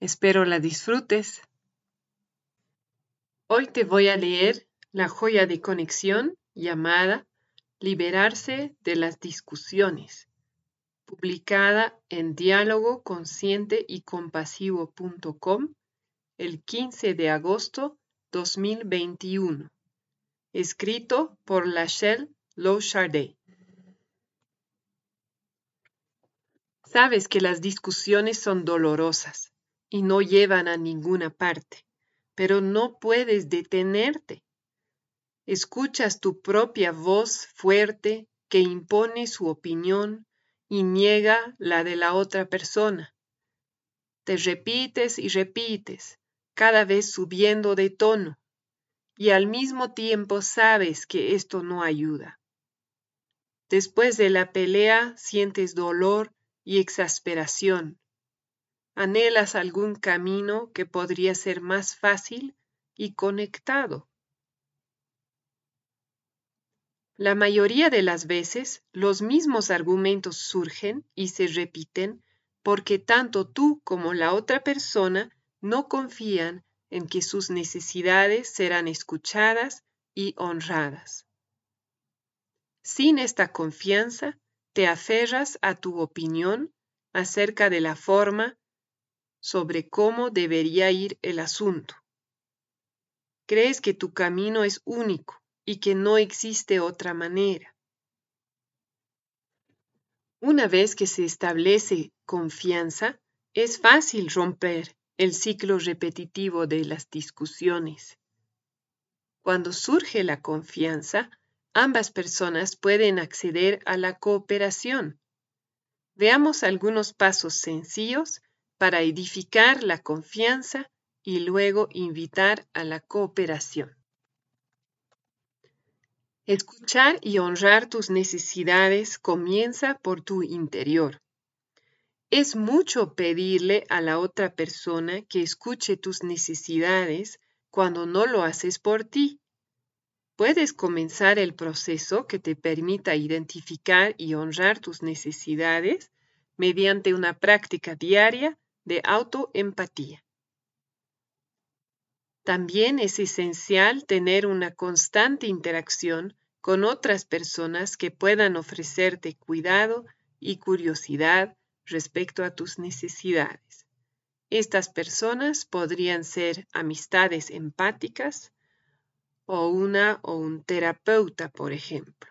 Espero la disfrutes. Hoy te voy a leer la joya de conexión llamada Liberarse de las discusiones, publicada en diálogo consciente y compasivo.com el 15 de agosto 2021, escrito por Lachelle Lochardet. Sabes que las discusiones son dolorosas y no llevan a ninguna parte, pero no puedes detenerte. Escuchas tu propia voz fuerte que impone su opinión y niega la de la otra persona. Te repites y repites, cada vez subiendo de tono, y al mismo tiempo sabes que esto no ayuda. Después de la pelea sientes dolor y exasperación, anhelas algún camino que podría ser más fácil y conectado. La mayoría de las veces los mismos argumentos surgen y se repiten porque tanto tú como la otra persona no confían en que sus necesidades serán escuchadas y honradas. Sin esta confianza, te aferras a tu opinión acerca de la forma sobre cómo debería ir el asunto. Crees que tu camino es único y que no existe otra manera. Una vez que se establece confianza, es fácil romper el ciclo repetitivo de las discusiones. Cuando surge la confianza, ambas personas pueden acceder a la cooperación. Veamos algunos pasos sencillos para edificar la confianza y luego invitar a la cooperación. Escuchar y honrar tus necesidades comienza por tu interior. Es mucho pedirle a la otra persona que escuche tus necesidades cuando no lo haces por ti. Puedes comenzar el proceso que te permita identificar y honrar tus necesidades mediante una práctica diaria de autoempatía. También es esencial tener una constante interacción con otras personas que puedan ofrecerte cuidado y curiosidad respecto a tus necesidades. Estas personas podrían ser amistades empáticas o una o un terapeuta, por ejemplo.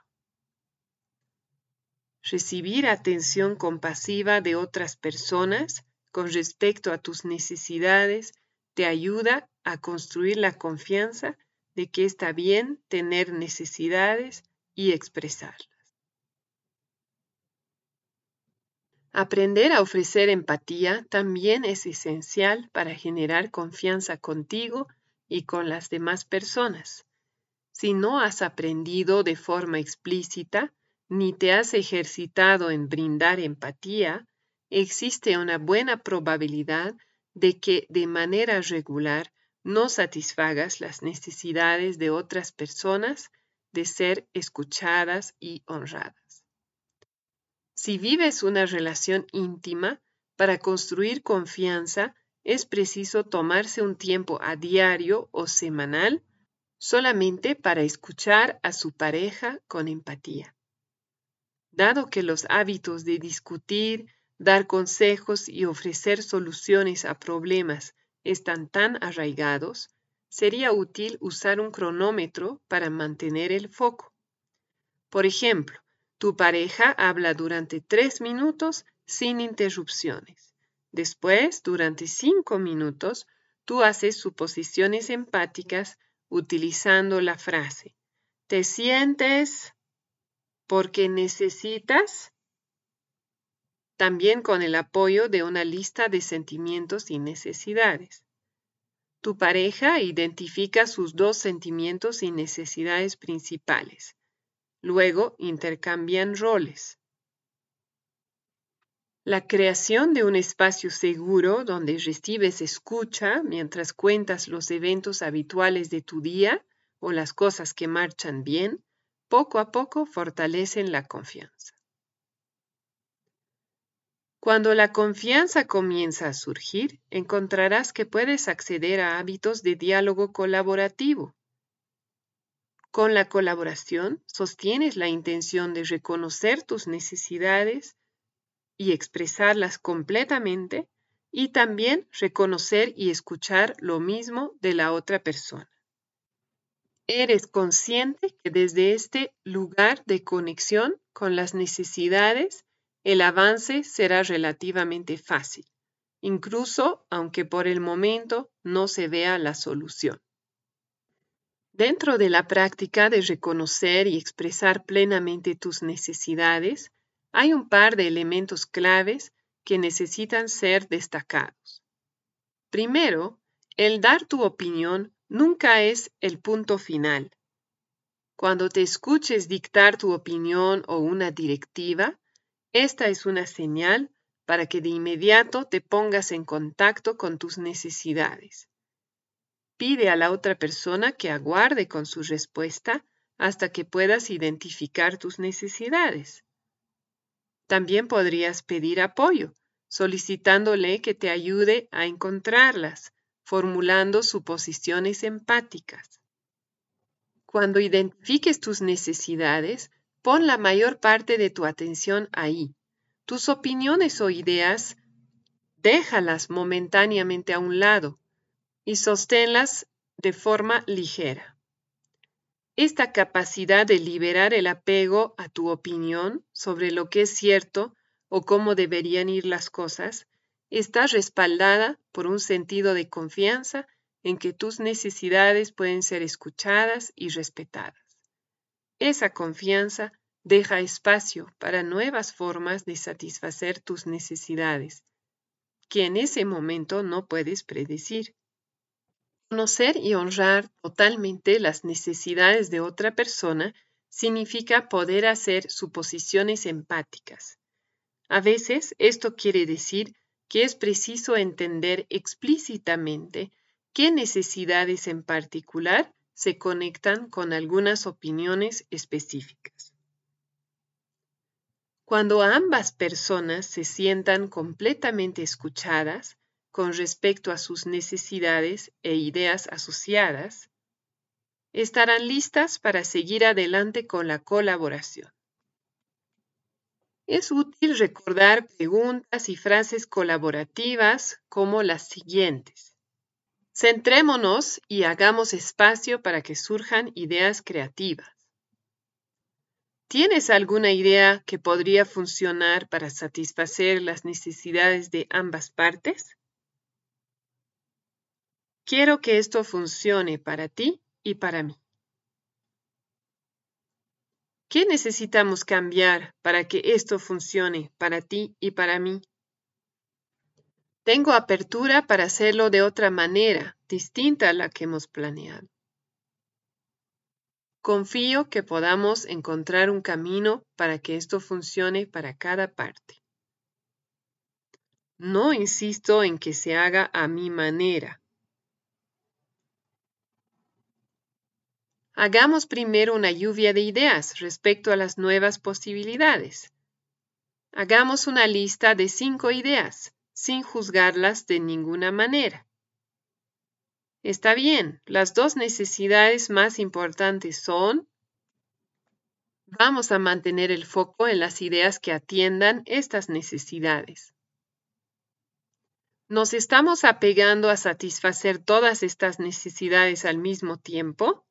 Recibir atención compasiva de otras personas con respecto a tus necesidades te ayuda a construir la confianza de que está bien tener necesidades y expresarlas. Aprender a ofrecer empatía también es esencial para generar confianza contigo y con las demás personas. Si no has aprendido de forma explícita ni te has ejercitado en brindar empatía, existe una buena probabilidad de que de manera regular no satisfagas las necesidades de otras personas de ser escuchadas y honradas. Si vives una relación íntima, para construir confianza es preciso tomarse un tiempo a diario o semanal solamente para escuchar a su pareja con empatía. Dado que los hábitos de discutir, dar consejos y ofrecer soluciones a problemas están tan arraigados, sería útil usar un cronómetro para mantener el foco. Por ejemplo, tu pareja habla durante tres minutos sin interrupciones. Después, durante cinco minutos, tú haces suposiciones empáticas utilizando la frase, ¿te sientes porque necesitas? También con el apoyo de una lista de sentimientos y necesidades. Tu pareja identifica sus dos sentimientos y necesidades principales. Luego intercambian roles. La creación de un espacio seguro donde recibes escucha mientras cuentas los eventos habituales de tu día o las cosas que marchan bien, poco a poco fortalecen la confianza. Cuando la confianza comienza a surgir, encontrarás que puedes acceder a hábitos de diálogo colaborativo. Con la colaboración, sostienes la intención de reconocer tus necesidades, y expresarlas completamente y también reconocer y escuchar lo mismo de la otra persona. Eres consciente que desde este lugar de conexión con las necesidades, el avance será relativamente fácil, incluso aunque por el momento no se vea la solución. Dentro de la práctica de reconocer y expresar plenamente tus necesidades, hay un par de elementos claves que necesitan ser destacados. Primero, el dar tu opinión nunca es el punto final. Cuando te escuches dictar tu opinión o una directiva, esta es una señal para que de inmediato te pongas en contacto con tus necesidades. Pide a la otra persona que aguarde con su respuesta hasta que puedas identificar tus necesidades. También podrías pedir apoyo, solicitándole que te ayude a encontrarlas, formulando suposiciones empáticas. Cuando identifiques tus necesidades, pon la mayor parte de tu atención ahí. Tus opiniones o ideas, déjalas momentáneamente a un lado y sosténlas de forma ligera. Esta capacidad de liberar el apego a tu opinión sobre lo que es cierto o cómo deberían ir las cosas está respaldada por un sentido de confianza en que tus necesidades pueden ser escuchadas y respetadas. Esa confianza deja espacio para nuevas formas de satisfacer tus necesidades, que en ese momento no puedes predecir. Conocer y honrar totalmente las necesidades de otra persona significa poder hacer suposiciones empáticas. A veces esto quiere decir que es preciso entender explícitamente qué necesidades en particular se conectan con algunas opiniones específicas. Cuando ambas personas se sientan completamente escuchadas, con respecto a sus necesidades e ideas asociadas, estarán listas para seguir adelante con la colaboración. Es útil recordar preguntas y frases colaborativas como las siguientes. Centrémonos y hagamos espacio para que surjan ideas creativas. ¿Tienes alguna idea que podría funcionar para satisfacer las necesidades de ambas partes? Quiero que esto funcione para ti y para mí. ¿Qué necesitamos cambiar para que esto funcione para ti y para mí? Tengo apertura para hacerlo de otra manera, distinta a la que hemos planeado. Confío que podamos encontrar un camino para que esto funcione para cada parte. No insisto en que se haga a mi manera, Hagamos primero una lluvia de ideas respecto a las nuevas posibilidades. Hagamos una lista de cinco ideas, sin juzgarlas de ninguna manera. Está bien, las dos necesidades más importantes son Vamos a mantener el foco en las ideas que atiendan estas necesidades. ¿Nos estamos apegando a satisfacer todas estas necesidades al mismo tiempo?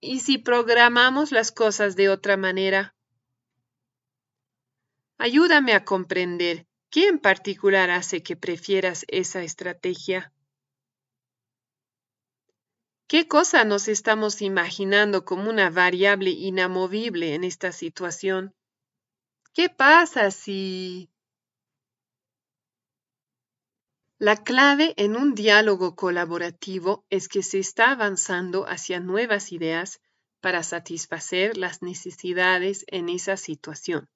¿Y si programamos las cosas de otra manera? Ayúdame a comprender qué en particular hace que prefieras esa estrategia. ¿Qué cosa nos estamos imaginando como una variable inamovible en esta situación? ¿Qué pasa si... La clave en un diálogo colaborativo es que se está avanzando hacia nuevas ideas para satisfacer las necesidades en esa situación.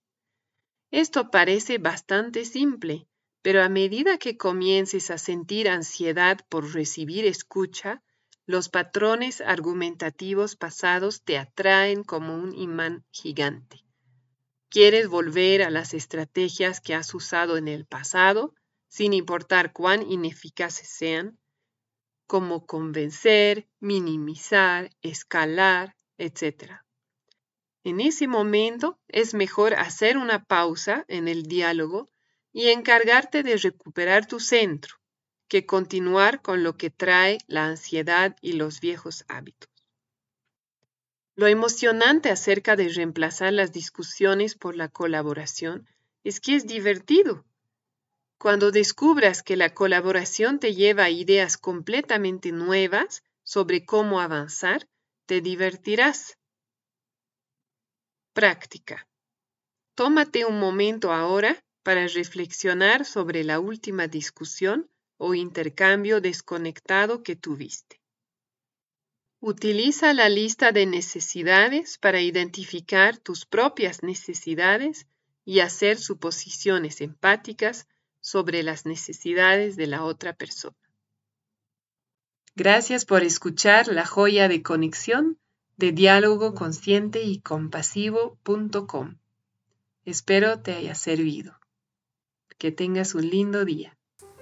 Esto parece bastante simple, pero a medida que comiences a sentir ansiedad por recibir escucha, los patrones argumentativos pasados te atraen como un imán gigante. Quieres volver a las estrategias que has usado en el pasado, sin importar cuán ineficaces sean, como convencer, minimizar, escalar, etc. En ese momento es mejor hacer una pausa en el diálogo y encargarte de recuperar tu centro que continuar con lo que trae la ansiedad y los viejos hábitos. Lo emocionante acerca de reemplazar las discusiones por la colaboración es que es divertido. Cuando descubras que la colaboración te lleva a ideas completamente nuevas sobre cómo avanzar, te divertirás. Práctica. Tómate un momento ahora para reflexionar sobre la última discusión o intercambio desconectado que tuviste. Utiliza la lista de necesidades para identificar tus propias necesidades y hacer suposiciones empáticas sobre las necesidades de la otra persona. Gracias por escuchar la joya de conexión de diálogo consciente y compasivo.com. Espero te haya servido. Que tengas un lindo día.